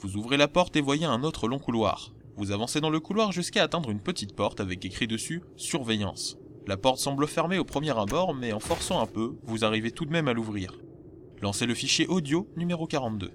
Vous ouvrez la porte et voyez un autre long couloir. Vous avancez dans le couloir jusqu'à atteindre une petite porte avec écrit dessus Surveillance. La porte semble fermée au premier abord, mais en forçant un peu, vous arrivez tout de même à l'ouvrir. Lancez le fichier audio numéro 42.